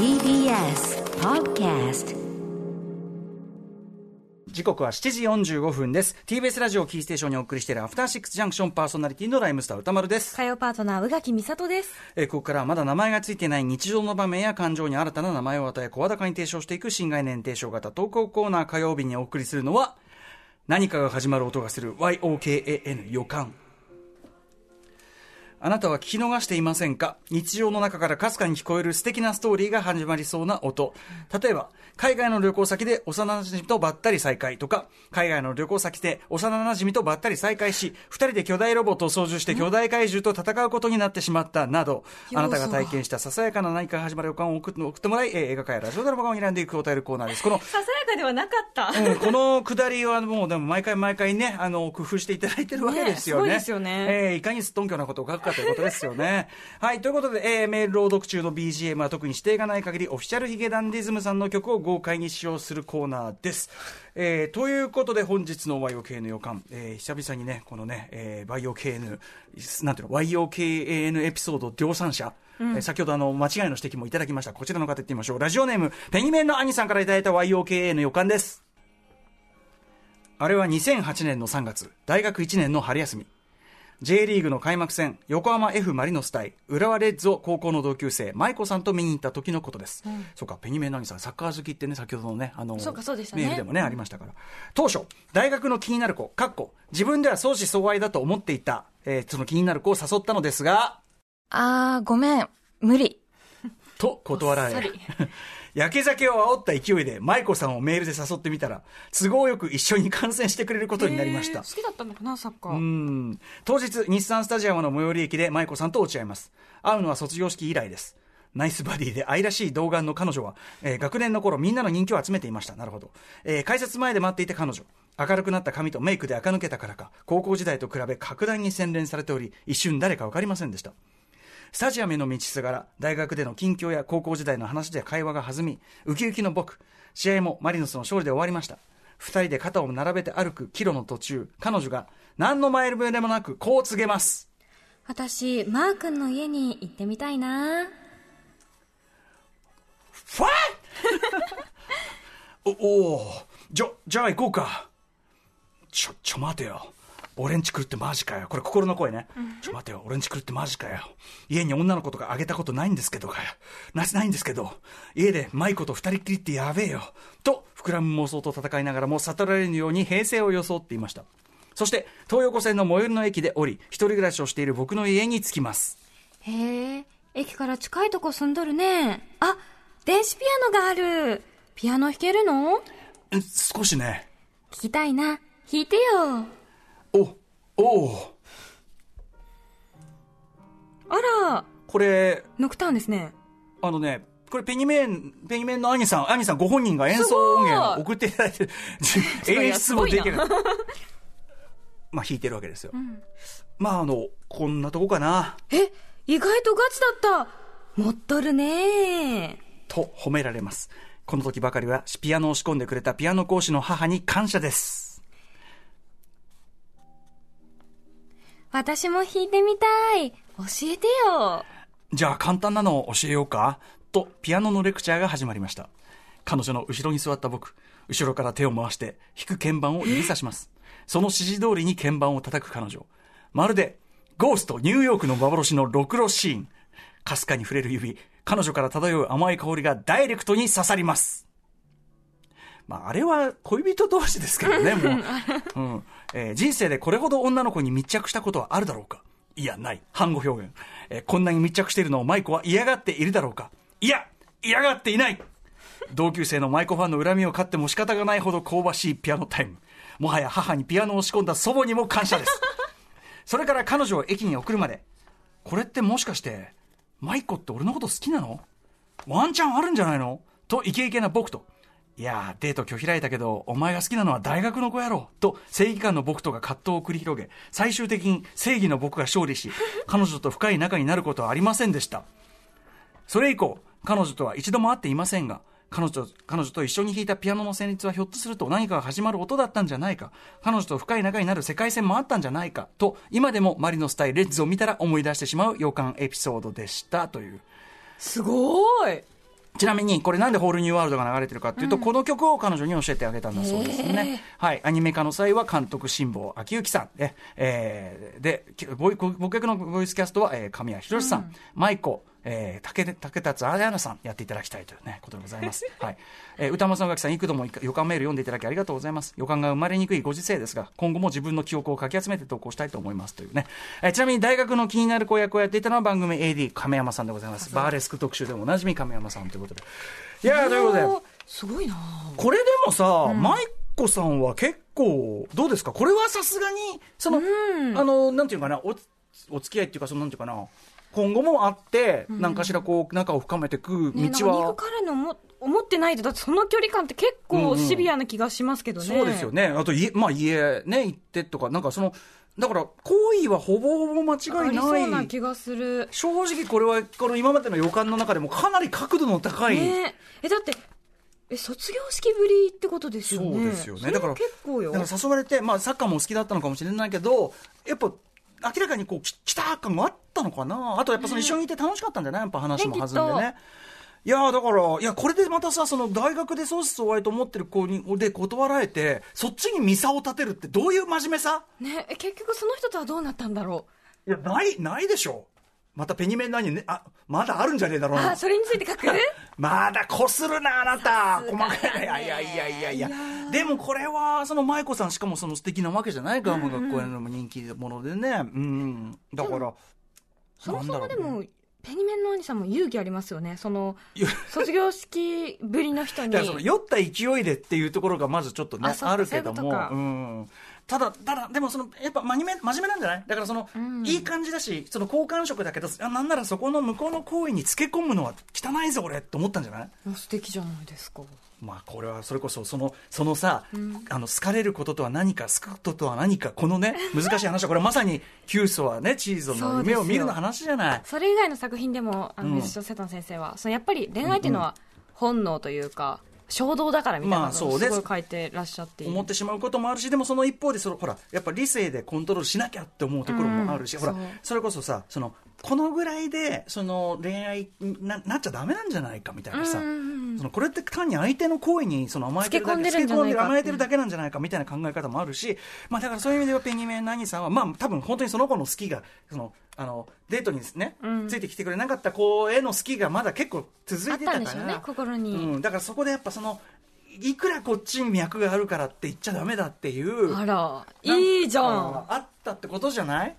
TBS Podcast 時刻は7時45分です。TBS ラジオキーステーションにお送りしているアフターシックスジャンクションパーソナリティのライムスター歌丸です。火曜パートナー宇垣美里です。えーここからはまだ名前がついていない日常の場面や感情に新たな名前を与え声高に提唱していく新概念提唱型投稿コーナー。火曜日にお送りするのは何かが始まる音がする YOKAN 予感あなたは聞き逃していませんか？日常の中からかすかに聞こえる素敵なストーリーが始まりそうな音。例えば、海外の旅行先で幼馴染とばったり再会とか、海外の旅行先で幼馴染とばったり再会し、二人で巨大ロボットを操縦して巨大怪獣と戦うことになってしまったなど、あなたが体験したささやかな何かが始まる予感を送って送ってもらい、えー映画化やラジオドラマ化を選んでいくお便りコーナーです。このささやかではなかった、うん、このくだりはもう、でも毎回毎回ね、あの、工夫していただいてるわけですよね。ねすごいですよねえーいかにすっとんきょなことを書くかということですよね。はい、ということで、えーメール朗読中の BGM は特に指定がない限り、オフィシャルヒゲダンディズムさんの曲を豪快に使用するコーナーです。えーということで、本日の YOKN 予感、えー久々にね、このね、えー YOKN、なんていうの、YOKN エピソード量産者、えー先ほどあの間違いの指摘もいただきました。こちらの方いってみましょう。ラジオネームペニメンの兄さんからいただいた YOKA の予感です。あれは2008年の3月大学1年の春休み J リーグの開幕戦横浜 F・ マリノス対浦和レッズを高校の同級生舞子さんと見に行った時のことです、そうかペニメンの兄さんサッカー好きってね先ほどのねあのそうかそうでしたね。メールでもね、ありましたから。当初大学の気になる子かっこ自分では相思相愛だと思っていた、えーその気になる子を誘ったのですがあーごめん無理と断られ。焼け酒を煽った勢いで舞子さんをメールで誘ってみたら都合よく一緒に観戦してくれることになりました。えー好きだったのかなサッカー、うん。当日日産スタジアムの最寄り駅で舞子さんと落ち合います。会うのは卒業式以来です。ナイスバディで愛らしい童顔の彼女は、えー学年の頃みんなの人気を集めていました。なるほど、えー改札前で待っていた彼女。明るくなった髪とメイクで垢抜けたからか高校時代と比べ格段に洗練されており一瞬誰か分かりませんでしたスタジアムへの道すがら大学での近況や高校時代の話で会話が弾みウキウキの僕試合もマリノスの勝利で終わりました。二人で肩を並べて歩くキロの途中彼女が何の前触れもなくこう告げます。私マー君の家に行ってみたいな。ファイ おおーじゃじゃあ行こうか。ちょちょ待てよ俺んち来るってマジかよこれ心の声ね、ちょ待てよ。俺んち来るってマジかよ。家に女の子とかあげたことないんですけどかよ。なないんですけど。家で舞子と二人っきりってやべえよ。と膨らむ妄想と戦いながらも悟られるように平静を装っていました。そして東横線の最寄りの駅で降り一人暮らしをしている僕の家に着きます。へえ駅から近いとこ住んどるね。あ電子ピアノがある。ピアノ弾けるの？うん少しね。聞きたいな。弾いてよおおおあら。これ。ノクターンですね。あのね、これペニメン、ペニメンの兄さん、兄さんご本人が演奏音源を送っていただいて 演出もできる。まあ弾いてるわけですよ。まああの、こんなとこかな、え意外とガチだった。持っとるねと褒められます。この時ばかりはピアノを仕込んでくれたピアノ講師の母に感謝です。私も弾いてみたい教えてよじゃあ簡単なのを教えようかと、ピアノのレクチャーが始まりました。彼女の後ろに座った僕、後ろから手を回して弾く鍵盤を指さします。その指示通りに鍵盤を叩く彼女。まるで、ゴーストニューヨークの幻のろくろシーン。かすかに触れる指、彼女から漂う甘い香りがダイレクトに刺さります。まあ、あれは恋人同士ですけどね、もう。うんえー人生でこれほど女の子に密着したことはあるだろうか？いや、ない。反語表現。えーこんなに密着しているのを舞子は嫌がっているだろうか？いや、嫌がっていない同級生の舞子ファンの恨みを買っても仕方がないほど香ばしいピアノタイム。もはや母にピアノを仕込んだ祖母にも感謝です。それから彼女を駅に送るまで。これってもしかして、舞子って俺のこと好きなの？ワンチャンあるんじゃないの？とイケイケな僕と。いやー、デート拒否られたけど、お前が好きなのは大学の子やろ。と、正義感の僕とが葛藤を繰り広げ、最終的に正義の僕が勝利し、彼女と深い仲になることはありませんでした。それ以降、彼女とは一度も会っていませんが、彼女と彼女と一緒に弾いたピアノの旋律はひょっとすると何かが始まる音だったんじゃないか、彼女と深い仲になる世界線もあったんじゃないか、と、今でもマリノス対レッズを見たら思い出してしまう予感エピソードでした、という。すごいちなみに、これなんでホールニューワールドが流れてるかっていうと、この曲を彼女に教えてあげたんだそうですね。はい。アニメ化の際は監督辛坊昭之さん。で、えー、で、僕役のボイスキャストは、えー、神谷博さん、舞子、えー、竹竹達彩奈さんやっていただきたいというね、ことでございます。はい。えー、歌丸さん、垣さん、幾度も予感メール読んでいただきありがとうございます。予感が生まれにくいご時世ですが、今後も自分の記憶をかき集めて投稿したいと思いますというね。えー、ちなみに大学の気になる子役をやっていたのは番組 AD 亀山さんでございます。バーレスク特集でもおなじみ亀山さんということで。いやーということで。すごいなこれでもさ、舞子さんは結構、どうですか？これはさすがに、その、あの、なんていうかな、お、お付き合いっていうか、その、なんていうかな、今後もあって、何かしらこう、仲を深めていくね、なん道は、か憎かれのも思ってないと、だってその距離感って結構シビアな気がしますけどね。そうですよね。あと、家、まあ家ね、行ってとか、なんかその、だから、行為はほぼほぼ間あ違いなない。気がする。正直これは、この今までの予感の中でもかなり角度の高い。ねえ、だって、え、卒業式ぶりってことですよね。そうですよねだから結構よ。だから誘われて、まあ、サッカーも好きだったのかもしれないけど、やっぱ、明らかにこう、き来た感があったのかな。あと、やっぱその一緒にいて楽しかったんじゃない？やっぱ話も弾んでね。いやーだから、いや、これでまたさ、その大学で相思相愛と思ってる子に、で断られて、そっちにミサを立てるってどういう真面目さ？ねえ、結局その人とはどうなったんだろいや、ない、ないでしょ。またペニメン何ね、あ、まだあるんじゃねえだろう。うなあ、。それについて書く？まだこするな、あなた。細かい。いやいやいやいやいやでもこれは、その舞子さんしかもその素敵なわけじゃないか、学校への人気者でね。うん。だから、そもそもでも、ペニメンの兄さんも勇気ありますよね。その卒業式ぶりの人に。だからその酔った勢いでっていうところがまずちょっとねあるけどもそううんただただでもそのやっぱ真面目真面目なんじゃない？だからその、ん。いい感じだしその好感触だけどあなんならそこの向こうの行為につけ込むのは汚いぞ俺って思ったんじゃない？素敵じゃないですか。まあこれはそれこそそのそのさ、あの好かれることとは何か好くこととは何かこのね難しい話はこれまさにキュウソはねチーズの夢を見るの話じゃない？それ以外の作品でも、あの、うん。水戸瀬戸先生は、そのやっぱり恋愛っていうのは本能というか、衝動だからみたいなのをすごい書いてらっしゃって。思ってしまうこともあるしでもその一方でそのほらやっぱ理性でコントロールしなきゃって思うところもあるし、ほらうんそう。それこそさそのこのぐらいでその恋愛にななっちゃダメなんじゃないかみたいなさ、うんうんうんそのこれって単に相手の行為にその甘えてるだけつけ込んでる甘えてるだけなんじゃないかみたいな考え方もあるし、まあ、だからそういう意味ではペンギンメンの兄さんは、まあ、多分本当にその子の好きがそのあのデートにね、うん。ついてきてくれなかった子への好きがまだ結構続あいたから。ってたんでしょうね、心に。うん、だからそこでやっぱそのいくらこっちに脈があるからって言っちゃダメだっていうあら、いいじゃん。あったってことじゃない、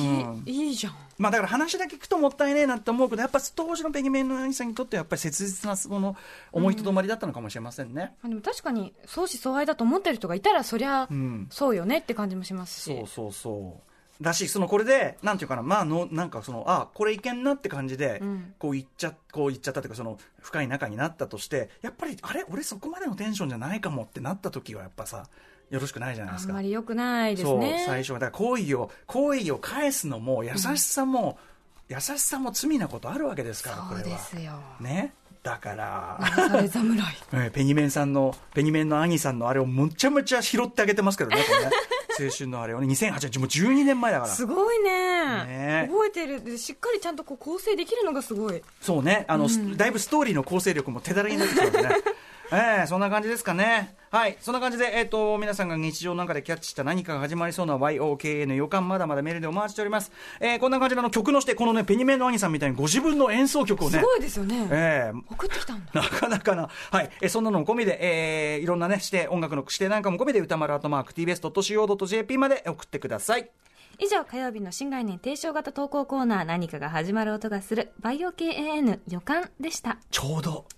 うん。いいいじゃん。まあ、だから話だけ聞くともったいねえなって思うけどやっぱ当時のペギメンの兄さんにとってはやっぱり切実なその思いとどまりだったのかもしれませんね、まあでも確かに相思相愛だと思ってる人がいたらそりゃうんそうよねって感じもしますし、そうそうそう。だしそのこれでなんていうかなまあのなんかそのあこれいけんなって感じで、うん。こう言っちゃこう言っちゃったというかその深い仲になったとしてやっぱりあれ？俺そこまでのテンションじゃないかもってなった時はやっぱさよろしくないじゃないですか。あんまり良くないですそうね最初は。だから好意を好意を返すのも優しさも、優しさも罪なことあるわけですからこそうれはですよ。ね？だから ペニメンさんの、ペニメンの兄さんのあれをむちゃむちゃ拾ってあげてますけどね、これね。青春のあれをね、2008年、もう12年前だから。すごいね。ね。覚えてる。でしっかりちゃんとこう構成できるのがすごい。そうね、あの、だいぶストーリーの構成力も手だらけになってきてますね。ええそんな感じですかね。はい。そんな感じで、えっ、と、皆さんが日常の中でキャッチした何かが始まりそうな YOKA の予感、まだまだメールでお待ちしております。えーこんな感じであの曲のして、このね、ペニメンの兄さんみたいにご自分の演奏曲をね、すごいですよね、ええ送ってきたんだなかなかな。はい。え、そんなのも込みで、えーいろんなね、指定、音楽の指定なんかも込みで、歌丸アートマーク tbs.co.jp まで送ってください。以上火曜日の新概念提唱型投稿コーナー何かが始まる音がするバイオ KAN 予感でしたちょうど。